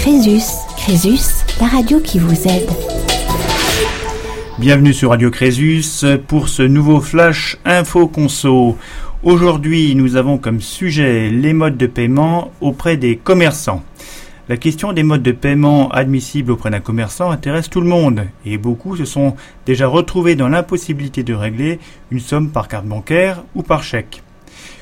Crésus, Crésus, la radio qui vous aide. Bienvenue sur Radio Crésus pour ce nouveau flash info conso. Aujourd'hui, nous avons comme sujet les modes de paiement auprès des commerçants. La question des modes de paiement admissibles auprès d'un commerçant intéresse tout le monde et beaucoup se sont déjà retrouvés dans l'impossibilité de régler une somme par carte bancaire ou par chèque.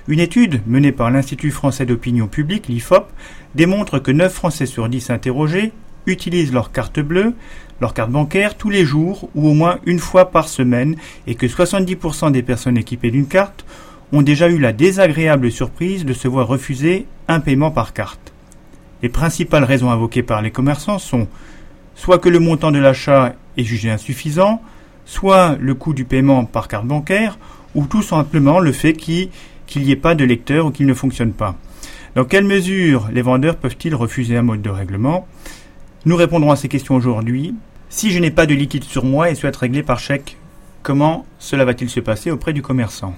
Une étude menée par l'Institut français d'opinion publique, l'IFOP, démontre que 9 Français sur 10 interrogés utilisent leur carte bleue, leur carte bancaire tous les jours ou au moins une fois par semaine et que 70% des personnes équipées d'une carte ont déjà eu la désagréable surprise de se voir refuser un paiement par carte. Les principales raisons invoquées par les commerçants sont soit que le montant de l'achat est jugé insuffisant, soit le coût du paiement par carte bancaire, ou tout simplement le fait qu'il n'y ait pas de lecteur ou qu'il ne fonctionne pas. Dans quelle mesure les vendeurs peuvent-ils refuser un mode de règlement? Nous répondrons à ces questions aujourd'hui. Si je n'ai pas de liquide sur moi et souhaite régler par chèque, comment cela va-t-il se passer auprès du commerçant?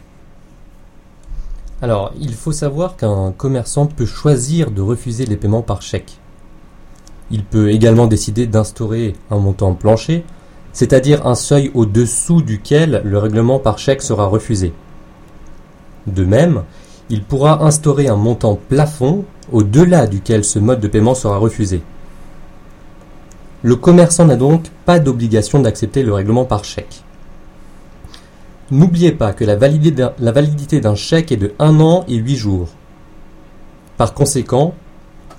Alors, il faut savoir qu'un commerçant peut choisir de refuser les paiements par chèque. Il peut également décider d'instaurer un montant plancher, c'est-à-dire un seuil au-dessous duquel le règlement par chèque sera refusé. De même, il pourra instaurer un montant plafond au-delà duquel ce mode de paiement sera refusé. Le commerçant n'a donc pas d'obligation d'accepter le règlement par chèque. N'oubliez pas que la validité d'un chèque est de 1 an et 8 jours. Par conséquent,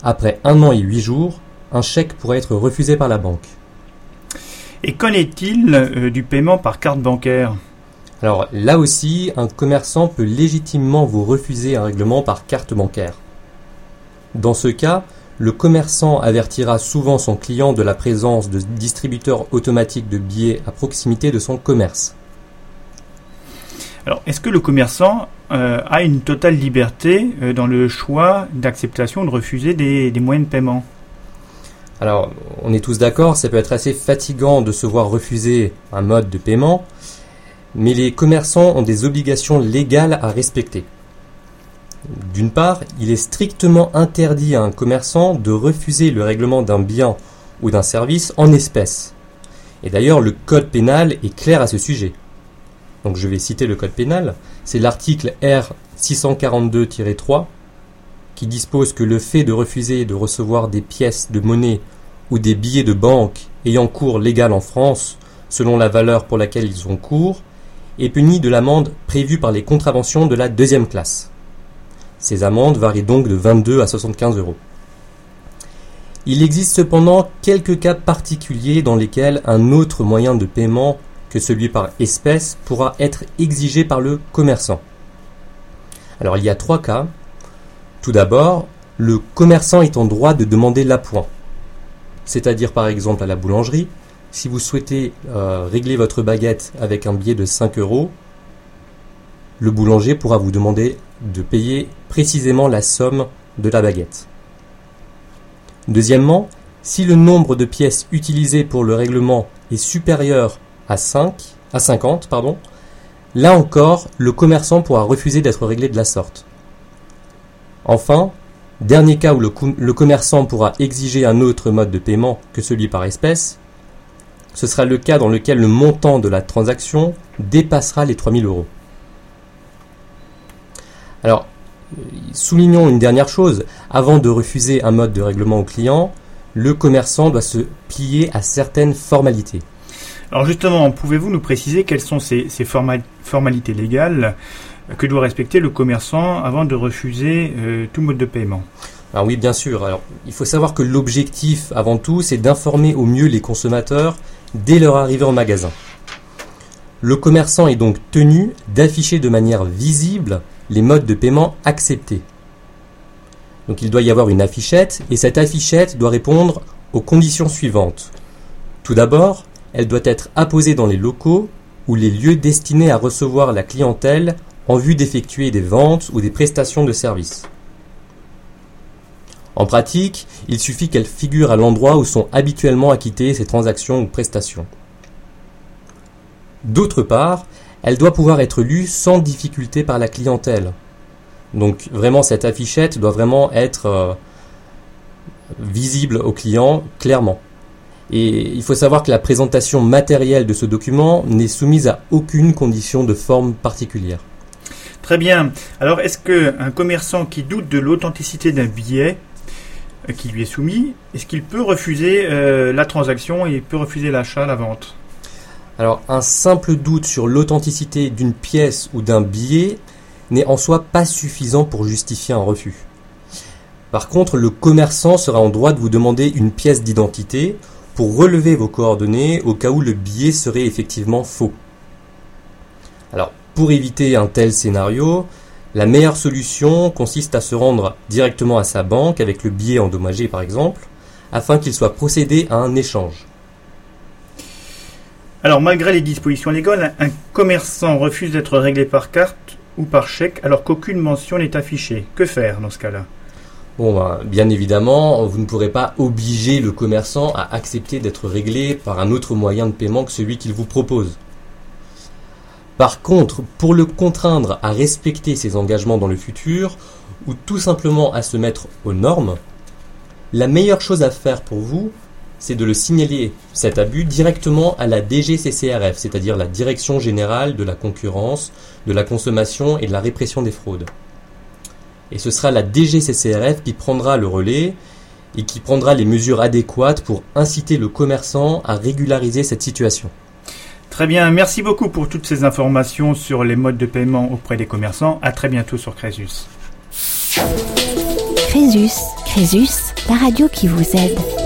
après 1 an et 8 jours, un chèque pourrait être refusé par la banque. Et qu'en est-il euh, du paiement par carte bancaire? Alors là aussi, un commerçant peut légitimement vous refuser un règlement par carte bancaire. Dans ce cas, le commerçant avertira souvent son client de la présence de distributeurs automatiques de billets à proximité de son commerce. Alors, est-ce que le commerçant euh, a une totale liberté euh, dans le choix d'acceptation de refuser des, moyens de paiement? Alors, on est tous d'accord, ça peut être assez fatigant de se voir refuser un mode de paiement, mais les commerçants ont des obligations légales à respecter. D'une part, il est strictement interdit à un commerçant de refuser le règlement d'un bien ou d'un service en espèces. Et d'ailleurs, le code pénal est clair à ce sujet donc je vais citer le code pénal, c'est l'article R 642-3 qui dispose que le fait de refuser de recevoir des pièces de monnaie ou des billets de banque ayant cours légal en France, selon la valeur pour laquelle ils ont cours, est puni de l'amende prévue par les contraventions de la deuxième classe. Ces amendes varient donc de 22 à 75 euros. Il existe cependant quelques cas particuliers dans lesquels un autre moyen de paiement que celui par espèce pourra être exigé par le commerçant. Alors il y a trois cas. Tout d'abord, le commerçant est en droit de demander l'appoint. C'est-à-dire par exemple à la boulangerie, si vous souhaitez euh, régler votre baguette avec un billet de 5 euros, le boulanger pourra vous demander de payer précisément la somme de la baguette. Deuxièmement, si le nombre de pièces utilisées pour le règlement est supérieur à 5, à 50, pardon, là encore, le commerçant pourra refuser d'être réglé de la sorte. Enfin, dernier cas où le, le, commerçant pourra exiger un autre mode de paiement que celui par espèce, ce sera le cas dans lequel le montant de la transaction dépassera les 3000 euros. Alors, soulignons une dernière chose, avant de refuser un mode de règlement au client, le commerçant doit se plier à certaines formalités. Alors justement, pouvez-vous nous préciser quelles sont ces, formalités légales que doit respecter le commerçant avant de refuser euh, tout mode de paiement? Alors oui, bien sûr. Alors, il faut savoir que l'objectif, avant tout, c'est d'informer au mieux les consommateurs dès leur arrivée en magasin. Le commerçant est donc tenu d'afficher de manière visible les modes de paiement acceptés. Donc il doit y avoir une affichette et cette affichette doit répondre aux conditions suivantes. Tout d'abord, elle doit être apposée dans les locaux ou les lieux destinés à recevoir la clientèle en vue d'effectuer des ventes ou des prestations de services. En pratique, il suffit qu'elle figure à l'endroit où sont habituellement acquittées ces transactions ou prestations. D'autre part, elle doit pouvoir être lue sans difficulté par la clientèle. Donc vraiment cette affichette doit vraiment être euh, visible au client clairement. Et il faut savoir que la présentation matérielle de ce document n'est soumise à aucune condition de forme particulière. Très bien. Alors, est-ce qu'un commerçant qui doute de l'authenticité d'un billet qui lui est soumis, est-ce qu'il peut refuser euh, la transaction et peut refuser l'achat, la vente? Alors, un simple doute sur l'authenticité d'une pièce ou d'un billet n'est en soi pas suffisant pour justifier un refus. Par contre, le commerçant sera en droit de vous demander une pièce d'identité pour relever vos coordonnées au cas où le billet serait effectivement faux. Alors, pour éviter un tel scénario, la meilleure solution consiste à se rendre directement à sa banque avec le billet endommagé par exemple, afin qu'il soit procédé à un échange. Alors malgré les dispositions légales, un commerçant refuse d'être réglé par carte ou par chèque alors qu'aucune mention n'est affichée. Que faire dans ce cas-là? Bon, ben, bien évidemment, vous ne pourrez pas obliger le commerçant à accepter d'être réglé par un autre moyen de paiement que celui qu'il vous propose. Par contre, pour le contraindre à respecter ses engagements dans le futur, ou tout simplement à se mettre aux normes, la meilleure chose à faire pour vous, c'est de le signaler, cet abus, directement à la DGCCRF, c'est-à-dire la Direction Générale de la Concurrence, de la Consommation et de la Répression des Fraudes. Et ce sera la DGCCRF qui prendra le relais et qui prendra les mesures adéquates pour inciter le commerçant à régulariser cette situation. Très bien, merci beaucoup pour toutes ces informations sur les modes de paiement auprès des commerçants. À très bientôt sur Crésus. Crésus, Crésus, la radio qui vous aide.